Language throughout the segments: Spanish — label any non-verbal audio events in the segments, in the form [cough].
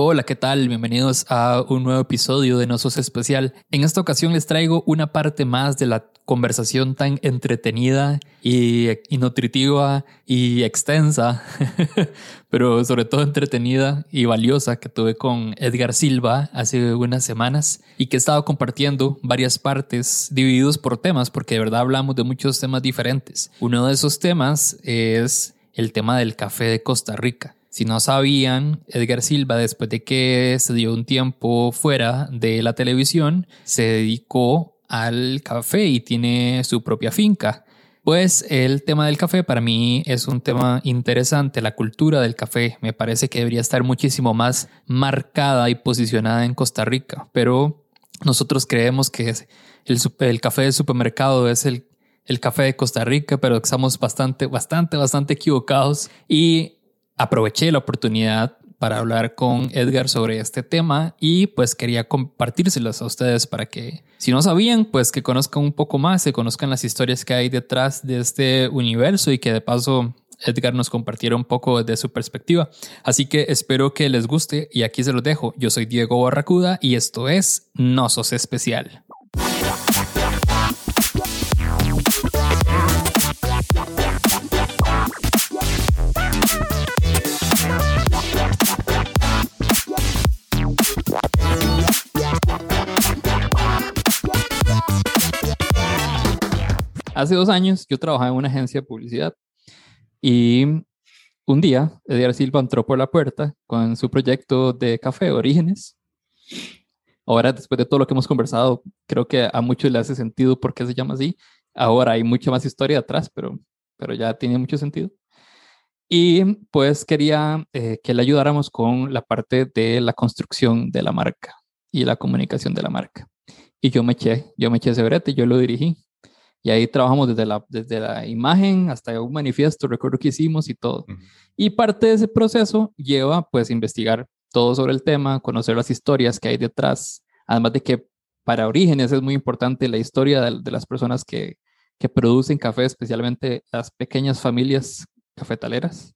Hola, ¿qué tal? Bienvenidos a un nuevo episodio de Nosos Especial. En esta ocasión les traigo una parte más de la conversación tan entretenida y, nutritiva y extensa, [laughs] pero sobre todo entretenida y valiosa que tuve con Edgar Silva hace unas semanas y que he estado compartiendo varias partes divididos por temas, porque de verdad hablamos de muchos temas diferentes. Uno de esos temas es el tema del café de Costa Rica. Si no sabían, Edgar Silva, después de que se dio un tiempo fuera de la televisión, se dedicó al café y tiene su propia finca. Pues el tema del café para mí es un tema interesante, la cultura del café. Me parece que debería estar muchísimo más marcada y posicionada en Costa Rica, pero nosotros creemos que el, café del supermercado es el, el café de Costa Rica, pero estamos bastante, bastante, bastante equivocados. Y aproveché la oportunidad para hablar con Edgar sobre este tema y pues quería compartírselos a ustedes para que si no sabían pues que conozcan un poco más, se conozcan las historias que hay detrás de este universo y que de paso Edgar nos compartiera un poco de su perspectiva. Así que espero que les guste y aquí se los dejo. Yo soy Diego Barracuda y esto es No Sos Especial. Hace dos años yo trabajaba en una agencia de publicidad y un día Edgar Silva entró por la puerta con su proyecto de café Orígenes. Ahora, después de todo lo que hemos conversado, creo que a muchos le hace sentido por qué se llama así. Ahora hay mucha más historia atrás, pero, pero ya tiene mucho sentido. Y pues quería eh, que le ayudáramos con la parte de la construcción de la marca y la comunicación de la marca. Y yo me eché, yo me eché ese brete, yo lo dirigí. Y ahí trabajamos desde la, desde la imagen hasta un manifiesto, recuerdo que hicimos y todo. Y parte de ese proceso lleva pues investigar todo sobre el tema, conocer las historias que hay detrás, además de que para Orígenes es muy importante la historia de, las personas que, que producen café, especialmente las pequeñas familias cafetaleras.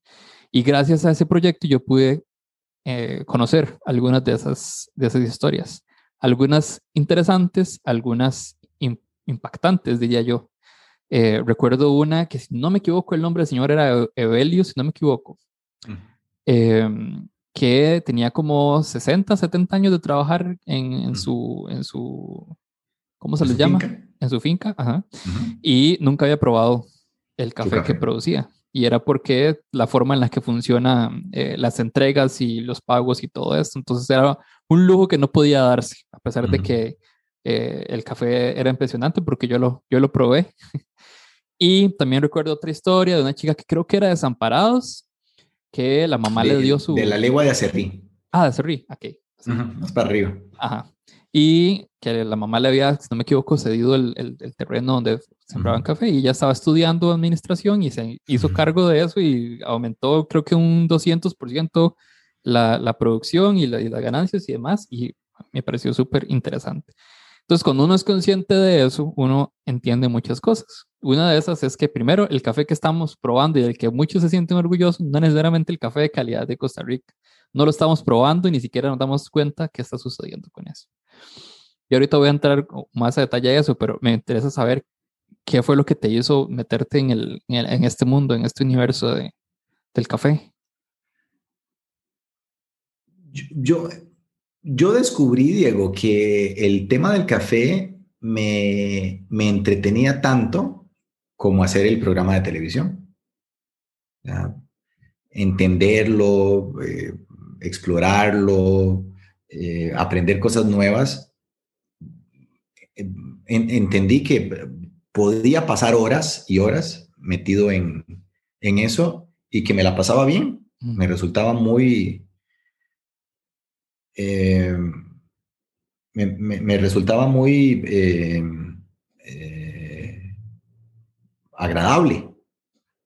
Y gracias a ese proyecto yo pude eh, conocer algunas de esas, de esas historias. Algunas interesantes, algunas impactantes, diría yo. Eh, recuerdo una que, si no me equivoco, el nombre del señor era Evelio, si no me equivoco, em, que tenía como 60, 70 años de trabajar en, en su, en su, ¿cómo se les llama? En su finca, ajá. Y nunca había probado el café, que producía. Y era porque la forma en la que funcionan eh, las entregas y los pagos y todo esto. Entonces era un lujo que no podía darse, a pesar de que eh, el café era impresionante porque yo lo, yo lo probé. [laughs] y también recuerdo otra historia de una chica que creo que era Desamparados, que la mamá le dio su... De la legua de Acerrí. Ah, de Acerrí, ok. más para arriba. Ajá. Y que la mamá le había, si no me equivoco, cedido el, el, terreno donde sembraban café y ella estaba estudiando administración y se hizo cargo de eso y aumentó creo que un 200% la, la producción y, la, y las ganancias y demás y me pareció súper interesante. Entonces, cuando uno es consciente de eso, uno entiende muchas cosas. Una de esas es que primero el café que estamos probando y del que muchos se sienten orgullosos, no necesariamente el café de calidad de Costa Rica. No lo estamos probando y ni siquiera nos damos cuenta qué está sucediendo con eso. Y ahorita voy a entrar más a detalle a eso, pero me interesa saber qué fue lo que te hizo meterte en, el, en, este mundo, en este universo de, del café. Yo, yo descubrí, Diego, que el tema del café me, entretenía tanto como hacer el programa de televisión. Entenderlo, eh, explorarlo, eh, aprender cosas nuevas. entendí que podía pasar horas y horas metido en, en eso y que me la pasaba bien. Me resultaba muy, eh, me, resultaba muy eh, eh, agradable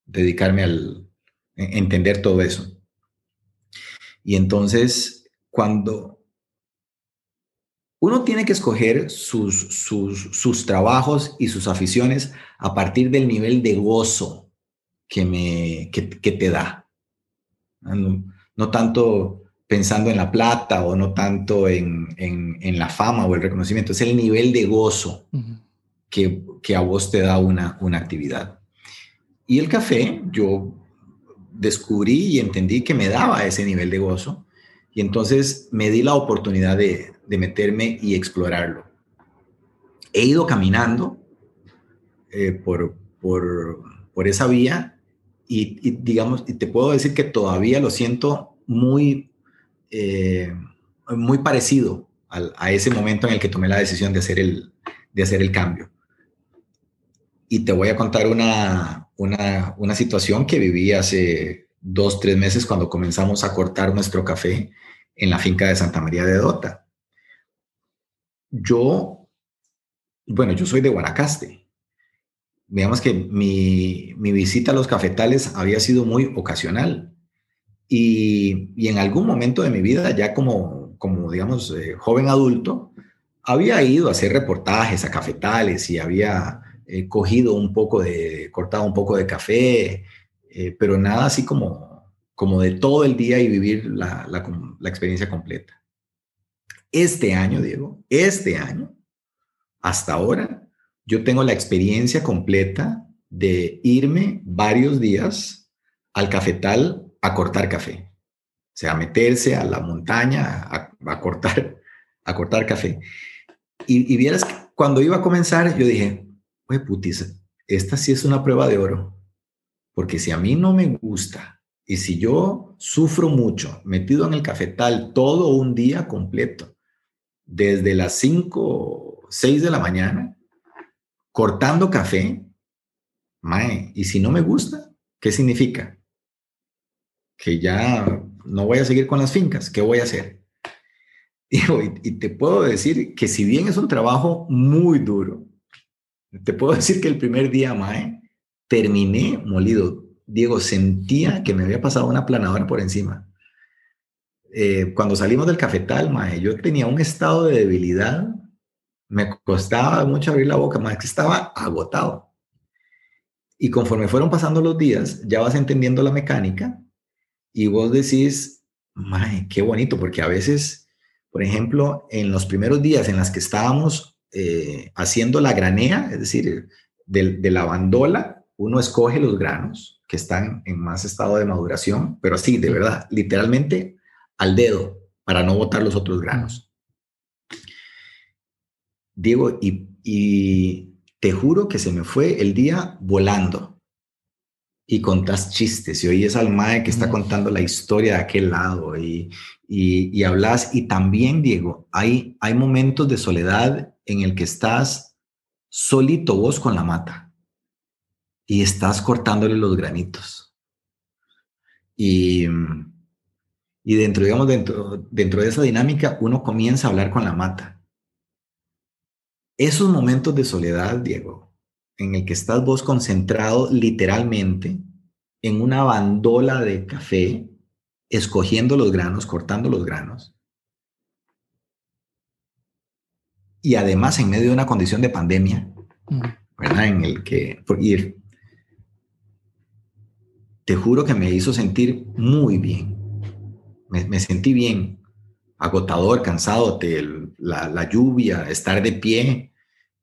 dedicarme al entender todo eso. Y entonces, cuando uno tiene que escoger sus, sus, trabajos y sus aficiones a partir del nivel de gozo que, me, que, te da. No tanto pensando en la plata o no tanto en, en, la fama o el reconocimiento, es el nivel de gozo que, que, a vos te da una, una actividad. Y el café, yo descubrí y entendí que me daba ese nivel de gozo y entonces me di la oportunidad de, de meterme y explorarlo. He ido caminando eh, por, por, por, esa vía y, digamos, y te puedo decir que todavía lo siento muy, eh, muy parecido a ese momento en el que tomé la decisión de hacer el, de hacer el cambio. Y te voy a contar una, una, una situación que viví hace dos, tres meses cuando comenzamos a cortar nuestro café en la finca de Santa María de Dota. Yo, bueno, yo soy de Guanacaste. Digamos que mi, mi visita a los cafetales había sido muy ocasional. Y, en algún momento de mi vida, ya como, como digamos, eh, joven adulto, había ido a hacer reportajes a cafetales y había eh, cogido un poco de, cortado un poco de café, eh, pero nada así como, como de todo el día y vivir la, la, experiencia completa. Este año, Diego, este año, hasta ahora, yo tengo la experiencia completa de irme varios días al cafetal a cortar café. O sea, meterse a la montaña a, cortar, a cortar café. Y, y vieras, cuando iba a comenzar, yo dije, oye, putis, esta sí es una prueba de oro, porque si a mí no me gusta y si yo sufro mucho metido en el cafetal todo un día completo, desde las 5, 6 de la mañana, cortando café, mae, y si no me gusta, ¿qué significa? Que ya no voy a seguir con las fincas, ¿qué voy a hacer? [laughs] Y, y te puedo decir que si bien es un trabajo muy duro, te puedo decir que el primer día, Mae, terminé molido. Diego, sentía que me había pasado una planadora por encima. Eh, cuando salimos del cafetal, Mae, yo tenía un estado de debilidad. Me costaba mucho abrir la boca, Mae, que estaba agotado. Y conforme fueron pasando los días, ya vas entendiendo la mecánica y vos decís, Mae, qué bonito, porque a veces, por ejemplo, en los primeros días en los que estábamos eh, haciendo la granea, es decir, de, la bandola, uno escoge los granos que están en más estado de maduración, pero así, de verdad, literalmente al dedo, para no botar los otros granos. Diego, y, y te juro que se me fue el día volando y contás chistes y oyes al mae que está contando la historia de aquel lado y, y, y, hablas. Y también, Diego, hay, hay momentos de soledad en el que estás solito vos con la mata y estás cortándole los granitos. Y, y dentro, digamos, dentro, dentro de esa dinámica, uno comienza a hablar con la mata. Esos momentos de soledad, Diego, en el que estás vos concentrado literalmente en una bandola de café, escogiendo los granos, cortando los granos, y además en medio de una condición de pandemia, ¿verdad? En el que ir, te juro que me hizo sentir muy bien. Me, sentí bien, agotador, cansado, la, lluvia, estar de pie,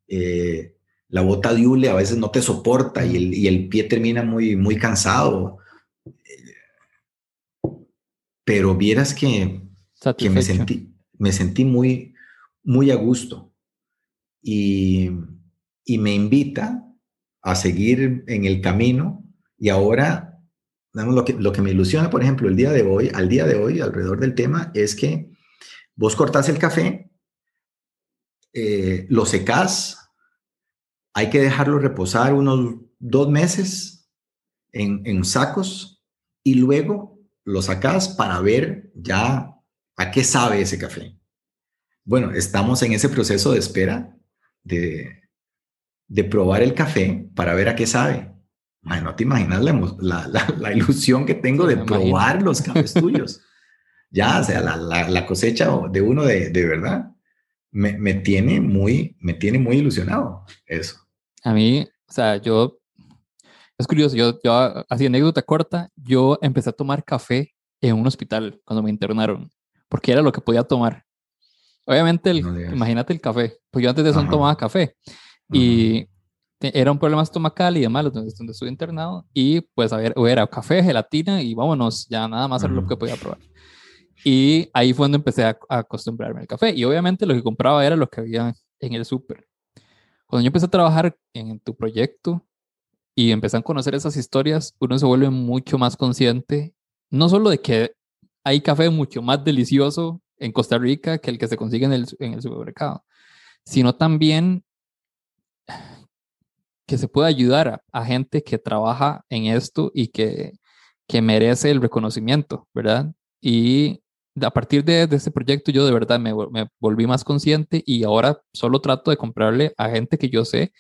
eh, la bota de hule a veces no te soporta y el, y el pie termina muy, muy cansado. Pero vieras que, que me, sentí, me sentí muy, muy a gusto y, me invita a seguir en el camino y ahora, lo que, lo que me ilusiona, por ejemplo, el día de hoy, al día de hoy, alrededor del tema, es que vos cortás el café, eh, lo secás, hay que dejarlo reposar unos dos meses en, en sacos y luego lo sacás para ver ya a qué sabe ese café. Bueno, estamos en ese proceso de espera de, de probar el café para ver a qué sabe. no te imaginas la, la, ilusión que tengo de probar los cafés [laughs] tuyos. Ya, o sea, la, cosecha de uno de, de verdad me, me, tiene muy, me tiene muy ilusionado eso. A mí, o sea, yo, es curioso, yo, yo así anécdota corta, yo empecé a tomar café en un hospital cuando me internaron. porque era lo que podía tomar. Obviamente, el, imagínate el café, pues yo antes de eso no tomaba café y era un problema estomacal y demás, donde, donde estuve internado, y pues a ver, era café, gelatina y vámonos, ya nada más era lo que podía probar. Y ahí fue donde empecé a, acostumbrarme al café. Y obviamente lo que compraba era lo que había en el súper. Cuando yo empecé a trabajar en, tu proyecto y empecé a conocer esas historias, uno se vuelve mucho más consciente, no solo de que hay café mucho más delicioso en Costa Rica que el que se consigue en el, en el supermercado, sino también que se puede ayudar a, gente que trabaja en esto y que, que merece el reconocimiento, ¿verdad? Y a partir de, de este proyecto yo de verdad me, me, volví más consciente y ahora solo trato de comprarle a gente que yo sé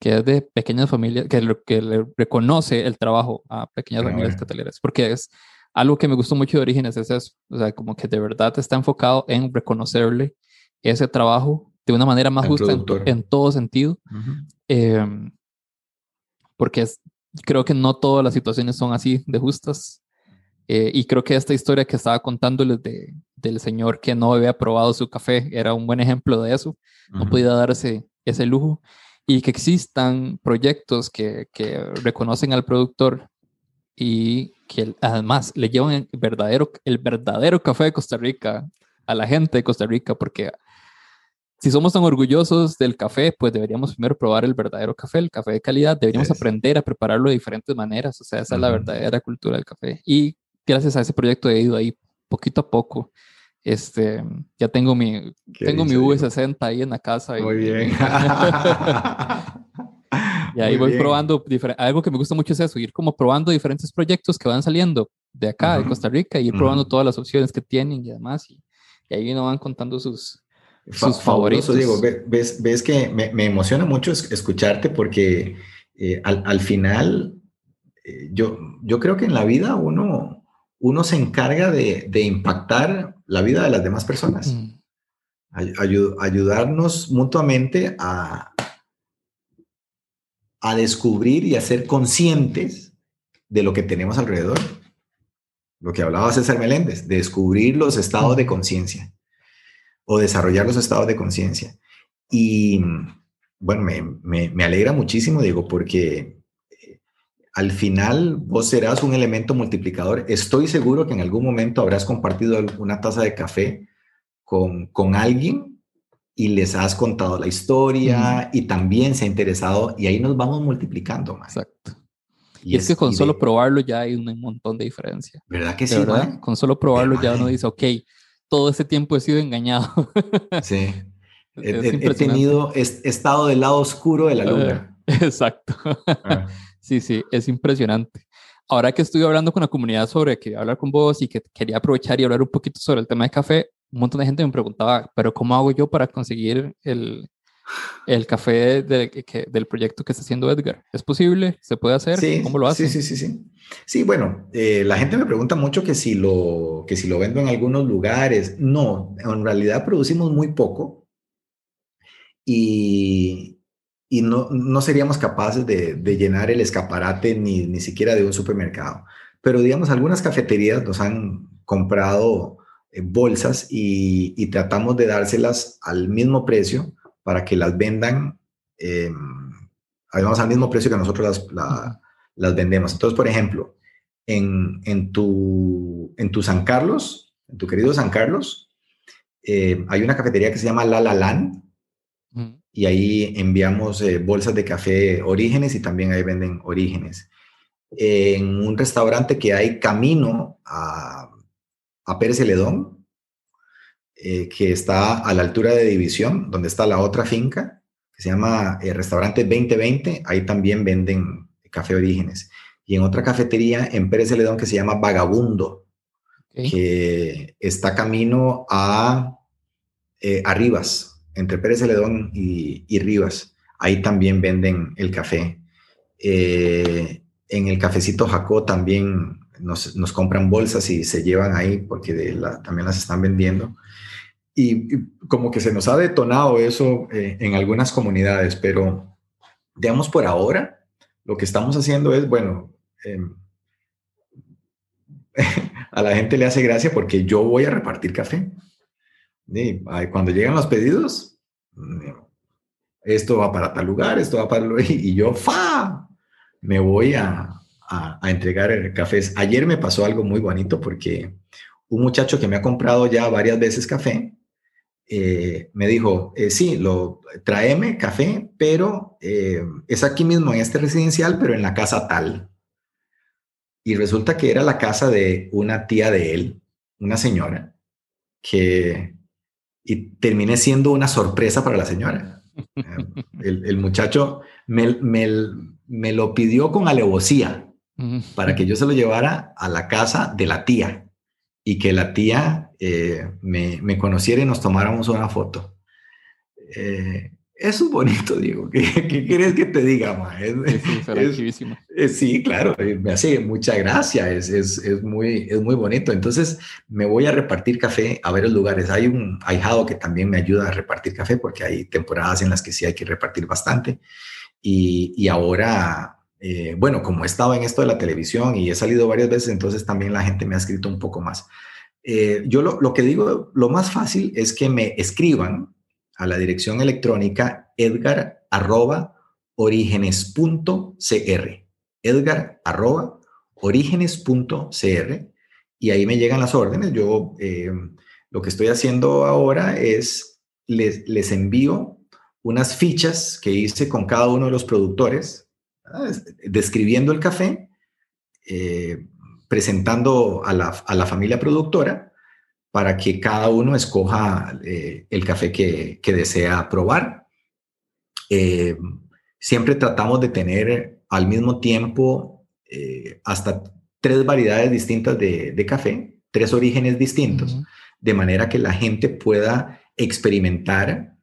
que es de pequeñas familias, que, que le reconoce el trabajo a pequeñas familias cataleras, porque es algo que me gustó mucho de Orígenes, es eso, o sea, como que de verdad está enfocado en reconocerle ese trabajo de una manera más justa en, todo sentido, em, porque es, creo que no todas las situaciones son así de justas, eh, y creo que esta historia que estaba contándoles de, del señor que no había probado su café era un buen ejemplo de eso. No podía darse ese lujo. Y que existan proyectos que, que reconocen al productor y que además le llevan el verdadero, el verdadero café de Costa Rica a la gente de Costa Rica, porque si somos tan orgullosos del café, pues deberíamos primero probar el verdadero café, el café de calidad, deberíamos aprender a prepararlo de diferentes maneras, o sea, esa es la verdadera cultura del café. Y gracias a ese proyecto he ido ahí poquito a poco. Este, ya tengo mi, tengo mi V60 ahí en la casa. Muy bien. [laughs] y ahí voy probando, algo que me gusta mucho es eso, ir como probando diferentes proyectos que van saliendo de acá, de Costa Rica, y ir probando todas las opciones que tienen y demás. Y, ahí uno van contando sus, sus favoritos. Diego, ves, ves que me, me, emociona mucho escucharte porque eh, al, al, final eh, yo, yo creo que en la vida uno, uno se encarga de, impactar la vida de las demás personas. Mm. ayudarnos mutuamente a, a descubrir y a ser conscientes de lo que tenemos alrededor. Lo que hablaba César Meléndez, descubrir los estados de conciencia o desarrollar los estados de conciencia. Y bueno, me, me, alegra muchísimo, digo, porque al final vos serás un elemento multiplicador. Estoy seguro que en algún momento habrás compartido una taza de café con, con alguien y les has contado la historia y también se ha interesado y ahí nos vamos multiplicando. más. Exacto. Y, es, que con solo probarlo ya hay un montón de diferencia. ¿Verdad que sí? ¿verdad? Con solo probarlo ya uno dice, ok, todo ese tiempo he sido engañado. [laughs] sí. He, tenido, he estado del lado oscuro de la luna. [laughs] exacto. Ah. Sí, sí, es impresionante. Ahora que estuve hablando con la comunidad sobre que hablar con vos y que quería aprovechar y hablar un poquito sobre el tema de café, un montón de gente me preguntaba, pero ¿cómo hago yo para conseguir el, el café del proyecto que está haciendo Edgar? ¿Es posible? ¿Se puede hacer? ¿Cómo lo hace? Sí, sí, sí, sí. Sí, bueno, eh, la gente me pregunta mucho que si, lo, que si lo vendo en algunos lugares. No, en realidad producimos muy poco. Y, y no, no seríamos capaces de, de, llenar el escaparate ni, ni siquiera de un supermercado. Pero digamos, algunas cafeterías nos han comprado eh, bolsas y, y, tratamos de dárselas al mismo precio para que las vendan, eh, además al mismo precio que nosotros las, las vendemos. Entonces, por ejemplo, en, en, tu, en tu San Carlos, en tu querido San Carlos, eh, hay una cafetería que se llama La La Land y ahí enviamos eh, bolsas de café Orígenes y también ahí venden Orígenes. En un restaurante que hay camino a, a Pérez Celedón, eh, que está a la altura de División, donde está la otra finca, que se llama el eh, Restaurante 2020, ahí también venden café Orígenes. Y en otra cafetería en Pérez Celedón que se llama Vagabundo, que está camino a, a Rivas, entre Pérez Celedón y, Rivas. Ahí también venden el café. Eh, en el cafecito Jacó también nos, compran bolsas y se llevan ahí porque también las están vendiendo. Y, como que se nos ha detonado eso eh, en algunas comunidades, pero digamos por ahora, lo que estamos haciendo es, bueno, em, [laughs] a la gente le hace gracia porque yo voy a repartir café. Cuando llegan los pedidos, esto va para tal lugar, esto va para... Y yo, ¡fa! Me voy a, a, entregar cafés. Ayer me pasó algo muy bonito porque un muchacho que me ha comprado ya varias veces café, eh, me dijo, eh, sí, lo, tráeme café, pero eh, es aquí mismo en este residencial, pero en la casa tal. Y resulta que era la casa de una tía de él, una señora, que y terminé siendo una sorpresa para la señora. [laughs] El, muchacho me, me, lo pidió con alevosía para que yo se lo llevara a la casa de la tía y que la tía eh, me, me, conociera y nos tomáramos una foto. Eh, eso es bonito, Diego. ¿Qué, qué quieres que te diga, ma? Es, sí, es, sí, claro, me hace mucha gracia, es, es, muy, es muy bonito. Entonces, me voy a repartir café a varios lugares. Hay un ahijado que también me ayuda a repartir café porque hay temporadas en las que sí hay que repartir bastante. Y, y ahora eh, bueno, como he estado en esto de la televisión y he salido varias veces, entonces también la gente me ha escrito un poco más. Eh, yo lo, que digo, lo más fácil es que me escriban a la dirección electrónica edgar arroba edgar arroba y ahí me llegan las órdenes. Yo eh, lo que estoy haciendo ahora es les, les envío unas fichas que hice con cada uno de los productores describiendo el café, eh, presentando a la, familia productora para que cada uno escoja eh, el café que, desea probar. Eh, siempre tratamos de tener al mismo tiempo hasta tres variedades distintas de, café, tres orígenes distintos, de manera que la gente pueda experimentar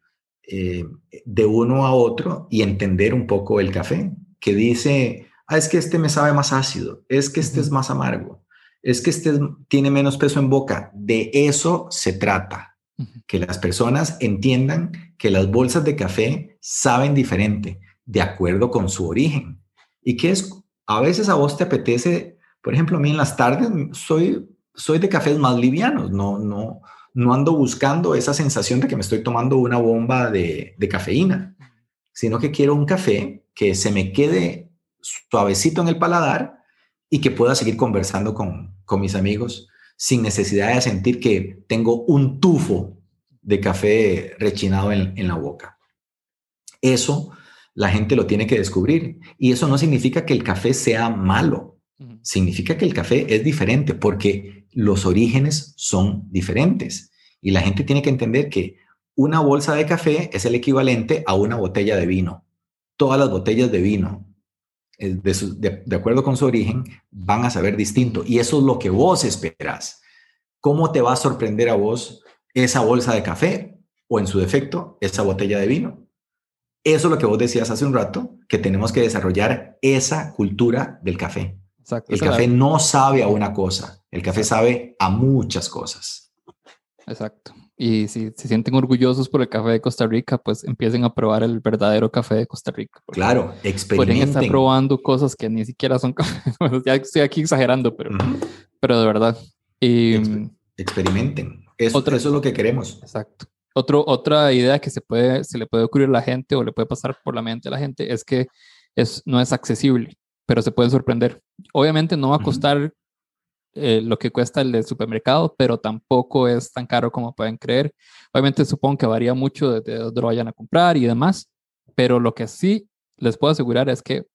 de uno a otro y entender un poco el café que dice, ah, es que este me sabe más ácido, es que este es más amargo, es que este tiene menos peso en boca. De eso se trata, que las personas entiendan que las bolsas de café saben diferente, de acuerdo con su origen. Y que es, a veces a vos te apetece, por ejemplo, a mí en las tardes soy, soy de cafés más livianos, no, no, no ando buscando esa sensación de que me estoy tomando una bomba de, de cafeína, sino que quiero un café que se me quede suavecito en el paladar y que pueda seguir conversando con, mis amigos sin necesidad de sentir que tengo un tufo de café rechinado en, en la boca. Eso la gente lo tiene que descubrir. Y eso no significa que el café sea malo, significa que el café es diferente porque los orígenes son diferentes. Y la gente tiene que entender que una bolsa de café es el equivalente a una botella de vino. Todas las botellas de vino, eh, de, acuerdo con su origen, van a saber distinto. Y eso es lo que vos esperás. ¿Cómo te va a sorprender a vos esa bolsa de café o en su defecto esa botella de vino? Eso es lo que vos decías hace un rato, que tenemos que desarrollar esa cultura del café. el café no sabe a una cosa, el café sabe a muchas cosas. Exacto. Y si se sienten orgullosos por el café de Costa Rica, pues empiecen a probar el verdadero café de Costa Rica. Claro, experimenten. Pueden estar probando cosas que ni siquiera son [laughs] café. ya estoy aquí exagerando, pero, pero de verdad. Y, experimenten. Eso, eso es lo que queremos. Exacto. Otro, otra idea que se, puede, se le puede ocurrir a la gente o le puede pasar por la mente a la gente es que es, no es accesible, pero se puede sorprender. Obviamente no va a costar eh, lo que cuesta el del supermercado, pero tampoco es tan caro como pueden creer. Obviamente supongo que varía mucho de, de dónde lo vayan a comprar y demás, pero lo que sí les puedo asegurar es que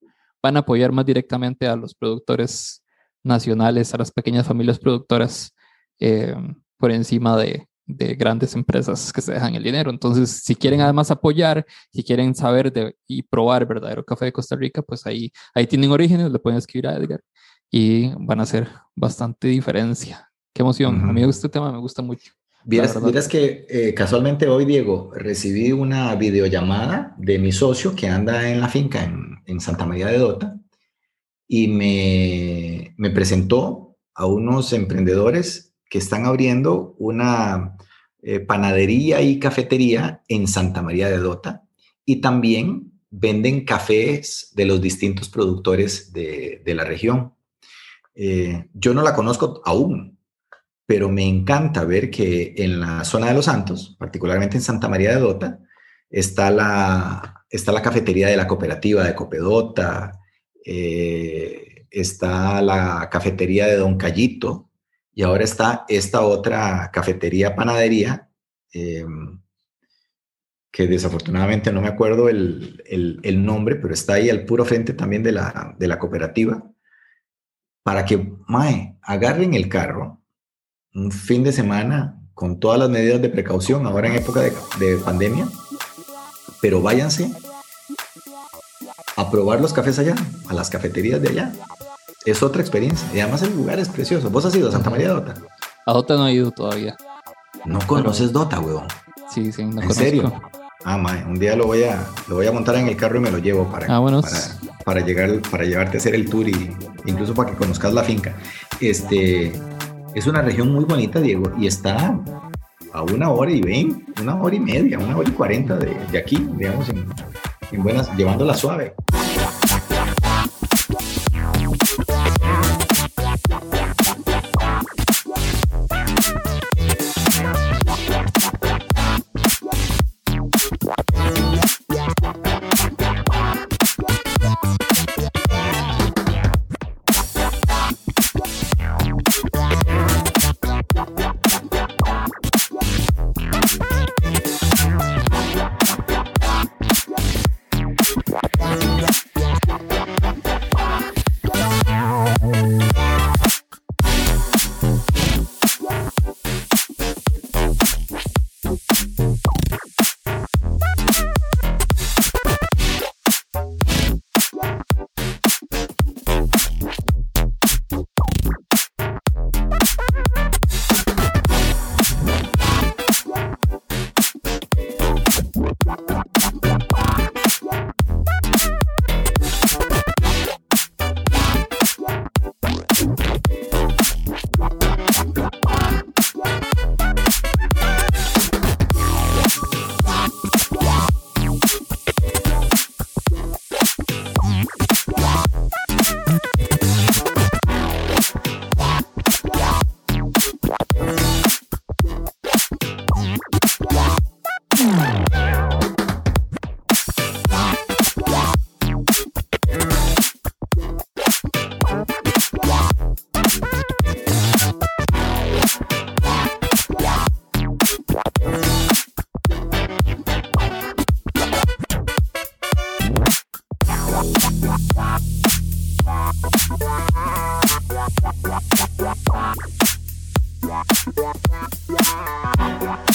van a apoyar más directamente a los productores nacionales, a las pequeñas familias productoras, eh, por encima de, de, grandes empresas que se dejan el dinero. Entonces, si quieren además apoyar, si quieren saber de, y probar verdadero café de Costa Rica, pues ahí, ahí tienen orígenes, le pueden escribir a Edgar y van a hacer bastante diferencia. Qué emoción. A mí este tema me gusta mucho. Vieras, que eh, casualmente hoy, Diego, recibí una videollamada de mi socio que anda en la finca en, Santa María de Dota y me, me, presentó a unos emprendedores que están abriendo una eh, panadería y cafetería en Santa María de Dota y también venden cafés de los distintos productores de, de la región. Eh, yo no la conozco aún, pero me encanta ver que en la zona de Los Santos, particularmente en Santa María de Dota, está la, está la cafetería de la cooperativa de Copedota, eh, está la cafetería de Don Cayito y ahora está esta otra cafetería panadería eh, que desafortunadamente no me acuerdo el, nombre, pero está ahí al puro frente también de la, de la cooperativa, para que, mae, agarren el carro un fin de semana con todas las medidas de precaución, ahora en época de, de pandemia, pero váyanse a probar los cafés allá, a las cafeterías de allá. Es otra experiencia. Y además el lugar es precioso. ¿Vos has ido a Santa María de Dota? A Dota no he ido todavía. No conoces Dota, weón. Sí, sí, no ¿En serio? Ah, mae, un día lo voy a lo voy a montar en el carro y me lo llevo para, ah, bueno. Para, llegar para llevarte a hacer el tour y incluso para que conozcas la finca. Este es una región muy bonita, Diego, y está a una hora y veinte, una hora y media, una hora y cuarenta de, de aquí, digamos, en, en buenas, llevándola suave. Yeah, yeah, yeah.